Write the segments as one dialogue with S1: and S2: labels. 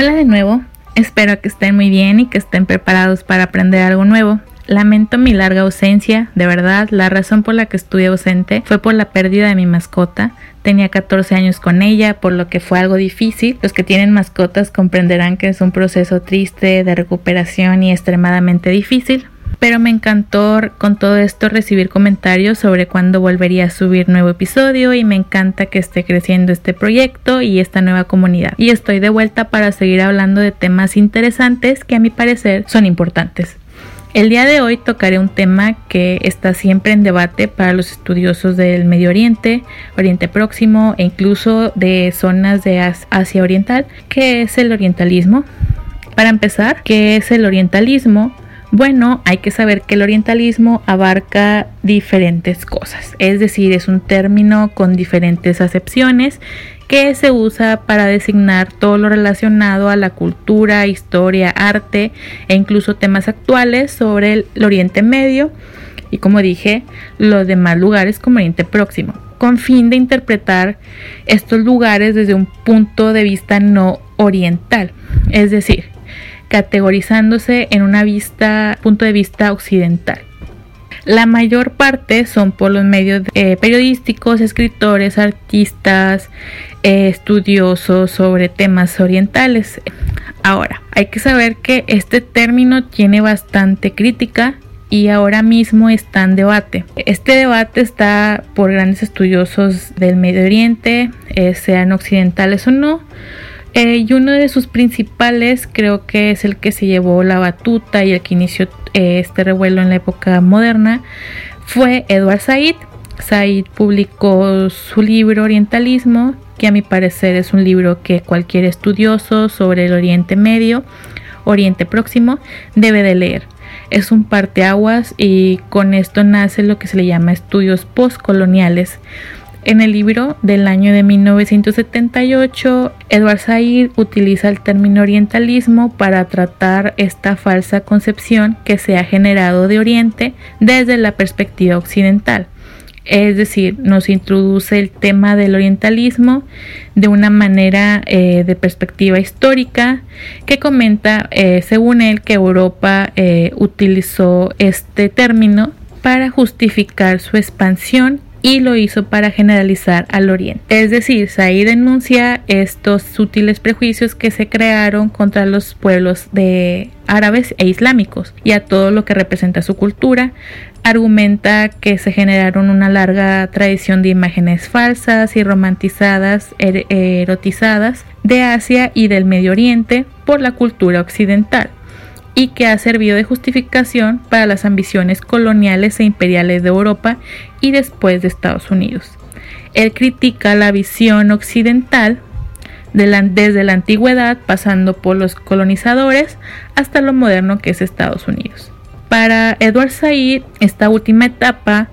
S1: Hola de nuevo, espero que estén muy bien y que estén preparados para aprender algo nuevo. Lamento mi larga ausencia, de verdad, la razón por la que estuve ausente fue por la pérdida de mi mascota. Tenía 14 años con ella, por lo que fue algo difícil. Los que tienen mascotas comprenderán que es un proceso triste de recuperación y extremadamente difícil. Pero me encantó con todo esto recibir comentarios sobre cuándo volvería a subir nuevo episodio y me encanta que esté creciendo este proyecto y esta nueva comunidad. Y estoy de vuelta para seguir hablando de temas interesantes que a mi parecer son importantes. El día de hoy tocaré un tema que está siempre en debate para los estudiosos del Medio Oriente, Oriente Próximo e incluso de zonas de Asia Oriental, que es el orientalismo. Para empezar, ¿qué es el orientalismo? Bueno, hay que saber que el orientalismo abarca diferentes cosas, es decir, es un término con diferentes acepciones que se usa para designar todo lo relacionado a la cultura, historia, arte e incluso temas actuales sobre el Oriente Medio y como dije, los demás lugares como Oriente Próximo, con fin de interpretar estos lugares desde un punto de vista no oriental, es decir, categorizándose en una vista, punto de vista occidental. La mayor parte son por los medios eh, periodísticos, escritores, artistas, eh, estudiosos sobre temas orientales. Ahora, hay que saber que este término tiene bastante crítica y ahora mismo está en debate. Este debate está por grandes estudiosos del Medio Oriente, eh, sean occidentales o no, eh, y uno de sus principales creo que es el que se llevó la batuta y el que inició eh, este revuelo en la época moderna fue Edward Said. Said publicó su libro Orientalismo, que a mi parecer es un libro que cualquier estudioso sobre el Oriente Medio, Oriente Próximo, debe de leer. Es un parteaguas y con esto nace lo que se le llama estudios postcoloniales en el libro del año de 1978, Edward Said utiliza el término orientalismo para tratar esta falsa concepción que se ha generado de Oriente desde la perspectiva occidental. Es decir, nos introduce el tema del orientalismo de una manera eh, de perspectiva histórica que comenta, eh, según él, que Europa eh, utilizó este término para justificar su expansión y lo hizo para generalizar al Oriente. Es decir, Said denuncia estos sutiles prejuicios que se crearon contra los pueblos de árabes e islámicos y a todo lo que representa su cultura. Argumenta que se generaron una larga tradición de imágenes falsas y romantizadas, er, erotizadas de Asia y del Medio Oriente por la cultura occidental y que ha servido de justificación para las ambiciones coloniales e imperiales de Europa y después de Estados Unidos. Él critica la visión occidental desde la antigüedad, pasando por los colonizadores hasta lo moderno que es Estados Unidos. Para Edward Said, esta última etapa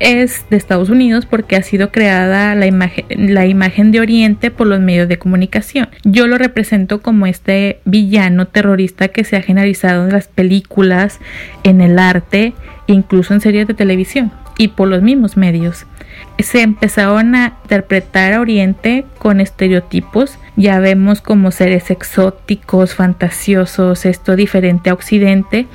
S1: es de Estados Unidos porque ha sido creada la imagen, de Oriente por los medios de comunicación. Yo lo represento como este villano terrorista que se ha generalizado en las películas, en el arte, incluso en series de televisión y por los mismos medios se empezaron a interpretar a Oriente con estereotipos. Ya vemos como seres exóticos, fantasiosos, esto diferente a Occidente,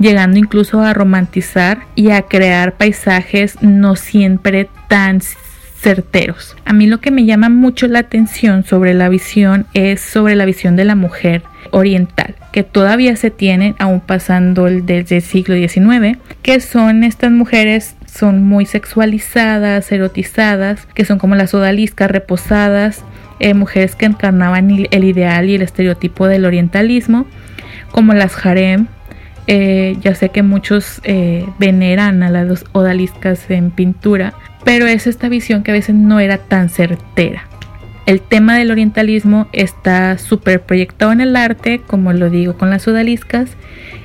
S1: llegando incluso a romantizar y a crear paisajes no siempre tan certeros. A mí lo que me llama mucho la atención sobre la visión es sobre la visión de la mujer oriental, que todavía se tiene, aún pasando desde el siglo XIX, que son estas mujeres son muy sexualizadas, erotizadas, que son como las odaliscas reposadas, eh, mujeres que encarnaban el ideal y el estereotipo del orientalismo, como las harem. Eh, ya sé que muchos eh, veneran a las odaliscas en pintura, pero es esta visión que a veces no era tan certera. El tema del orientalismo está súper proyectado en el arte, como lo digo con las odaliscas,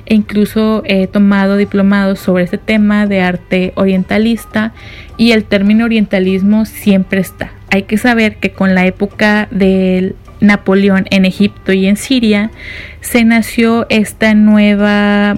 S1: e incluso he tomado diplomados sobre este tema de arte orientalista y el término orientalismo siempre está. Hay que saber que con la época del Napoleón en Egipto y en Siria, se nació este nuevo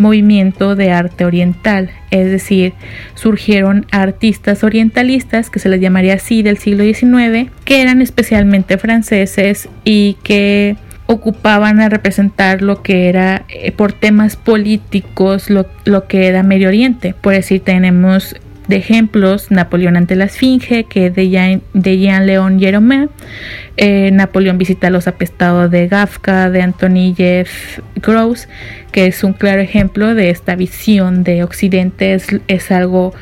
S1: movimiento de arte oriental, es decir, surgieron artistas orientalistas, que se les llamaría así, del siglo XIX, que eran especialmente franceses y que ocupaban a representar lo que era eh, por temas políticos lo, lo, que era Medio Oriente. Por decir, tenemos de ejemplos Napoleón ante la Esfinge, que de Jean, de Jean León Jerome. Eh, Napoleón visita los apestados de Gafka, de Anthony Jeff Gross, que es un claro ejemplo de esta visión de Occidente, es, es algo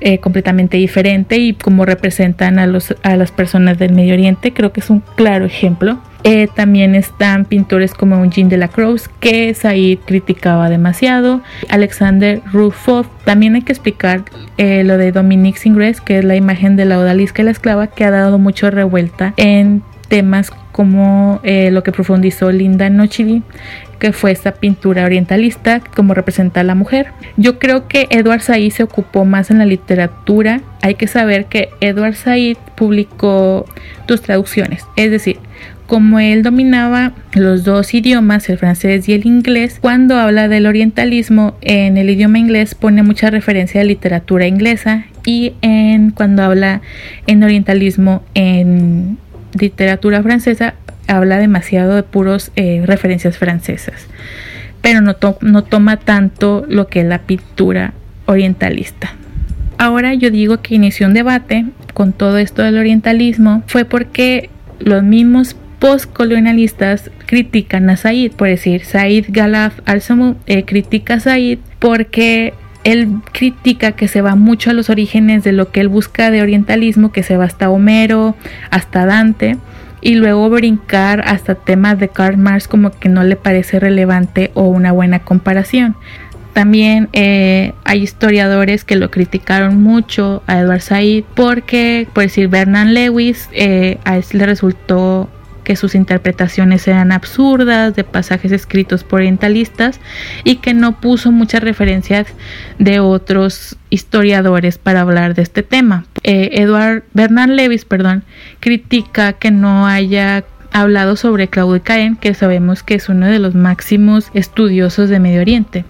S1: eh, completamente diferente y como representan a, los, a las personas del Medio Oriente, creo que es un claro ejemplo. Eh, también están pintores como Eugene de la Cruz, que Said criticaba demasiado. Alexander Rufo. También hay que explicar eh, lo de Dominique Singres, que es la imagen de la odalisca y la esclava, que ha dado mucho revuelta en temas como eh, lo que profundizó Linda Nochili, que fue esta pintura orientalista como representa a la mujer. Yo creo que Edward Said se ocupó más en la literatura. Hay que saber que Edward Said publicó dos traducciones, es decir, como él dominaba los dos idiomas, el francés y el inglés, cuando habla del orientalismo en el idioma inglés pone mucha referencia a literatura inglesa y en cuando habla en orientalismo en literatura francesa habla demasiado de puros eh, referencias francesas, pero no, no toma tanto lo que es la pintura orientalista. Ahora yo digo que inició un debate con todo esto del orientalismo fue porque los mismos postcolonialistas critican a Said, por decir, Said Galaf al-Samud eh, critica a Said porque él critica que se va mucho a los orígenes de lo que él busca de orientalismo, que se va hasta Homero, hasta Dante, y luego brincar hasta temas de Karl Marx como que no le parece relevante o una buena comparación. También eh, hay historiadores que lo criticaron mucho a Edward Said porque, por decir, Bernard Lewis eh, a él le resultó que sus interpretaciones eran absurdas de pasajes escritos por orientalistas y que no puso muchas referencias de otros historiadores para hablar de este tema. Eh, Edward Bernard Lewis, perdón, critica que no haya hablado sobre Claudio Caen, que sabemos que es uno de los máximos estudiosos de Medio Oriente.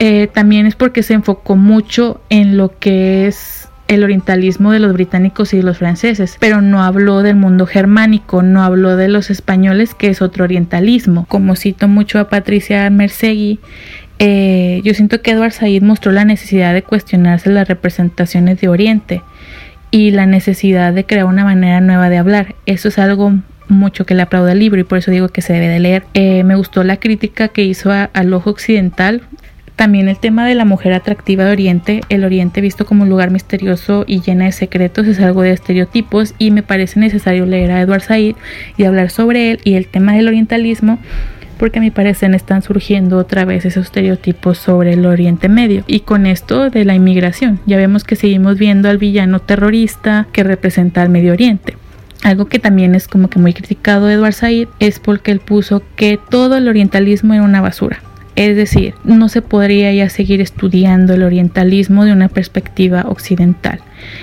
S1: Eh, también es porque se enfocó mucho en lo que es el orientalismo de los británicos y los franceses, pero no habló del mundo germánico, no habló de los españoles, que es otro orientalismo. Como cito mucho a Patricia Mersegui, eh, yo siento que Edward Said mostró la necesidad de cuestionarse las representaciones de Oriente y la necesidad de crear una manera nueva de hablar. Eso es algo mucho que le aplauda al libro y por eso digo que se debe de leer. Eh, me gustó la crítica que hizo al ojo occidental también el tema de la mujer atractiva de Oriente, el Oriente visto como un lugar misterioso y llena de secretos es algo de estereotipos y me parece necesario leer a Edward Said y hablar sobre él y el tema del orientalismo porque a mi parecer están surgiendo otra vez esos estereotipos sobre el Oriente Medio. Y con esto de la inmigración, ya vemos que seguimos viendo al villano terrorista que representa al Medio Oriente. Algo que también es como que muy criticado de Edward Said es porque él puso que todo el orientalismo era una basura. Es decir, no se podría ya seguir estudiando el orientalismo de una perspectiva occidental.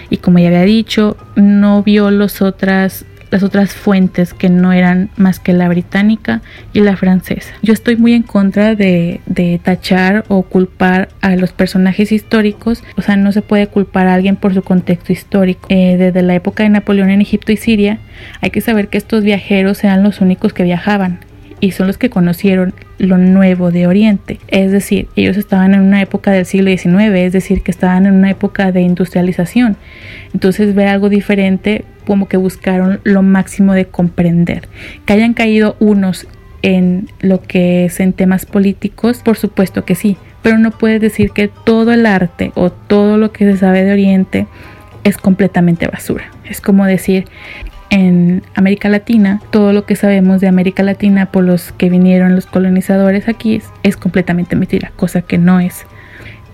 S1: Y como ya había dicho, no vio los otras, las otras fuentes que no eran más que la británica y la francesa. Yo estoy muy en contra de, tachar o culpar a los personajes históricos. O sea, no se puede culpar a alguien por su contexto histórico. Eh, desde la época de Napoleón en Egipto y Siria, hay que saber que estos viajeros eran los únicos que viajaban y son los que conocieron lo nuevo de Oriente. Es decir, ellos estaban en una época del siglo XIX, es decir, que estaban en una época de industrialización. Entonces ver algo diferente como que buscaron lo máximo de comprender. Que hayan caído unos en lo que es en temas políticos, por supuesto que sí, pero no puedes decir que todo el arte o todo lo que se sabe de Oriente es completamente basura. Es como decir en América Latina, todo lo que sabemos de América Latina por los que vinieron los colonizadores aquí es, completamente mentira, cosa que no es.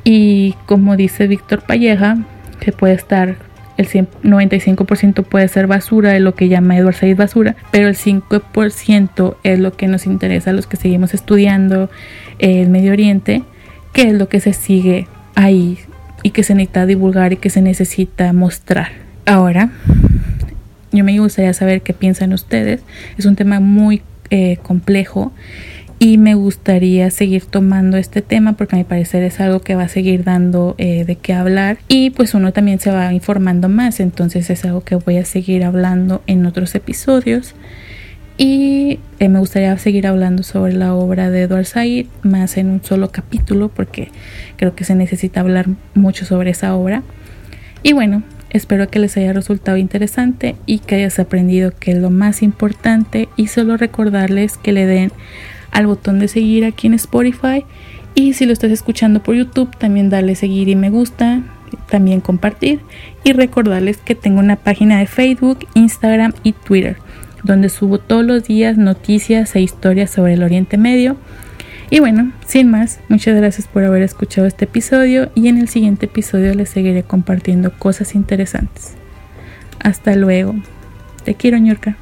S1: Y como dice Víctor Palleja, que puede estar el 95% puede ser basura de lo que llama Edward Said basura, pero el 5% es lo que nos interesa a los que seguimos estudiando el Medio Oriente, que es lo que se sigue ahí y que se necesita divulgar y que se necesita mostrar. Ahora, yo me gustaría saber qué piensan ustedes. Es un tema muy eh, complejo y me gustaría seguir tomando este tema porque a mi parecer es algo que va a seguir dando eh, de qué hablar y pues uno también se va informando más entonces es algo que voy a seguir hablando en otros episodios Y eh, me gustaría seguir hablando sobre la obra de Edward Said, más en un solo capítulo, porque creo que se necesita hablar mucho sobre esa obra. Y bueno, espero que les haya resultado interesante y que hayas aprendido que es lo más importante y solo recordarles que le den al botón de seguir aquí en Spotify y si lo estás escuchando por YouTube también dale seguir y me gusta, también compartir y recordarles que tengo una página de Facebook, Instagram y Twitter donde subo todos los días noticias e historias sobre el Oriente Medio. Y bueno, sin más, muchas gracias por haber escuchado este episodio y en el siguiente episodio les seguiré compartiendo cosas interesantes. Hasta luego. Te quiero, ñorca.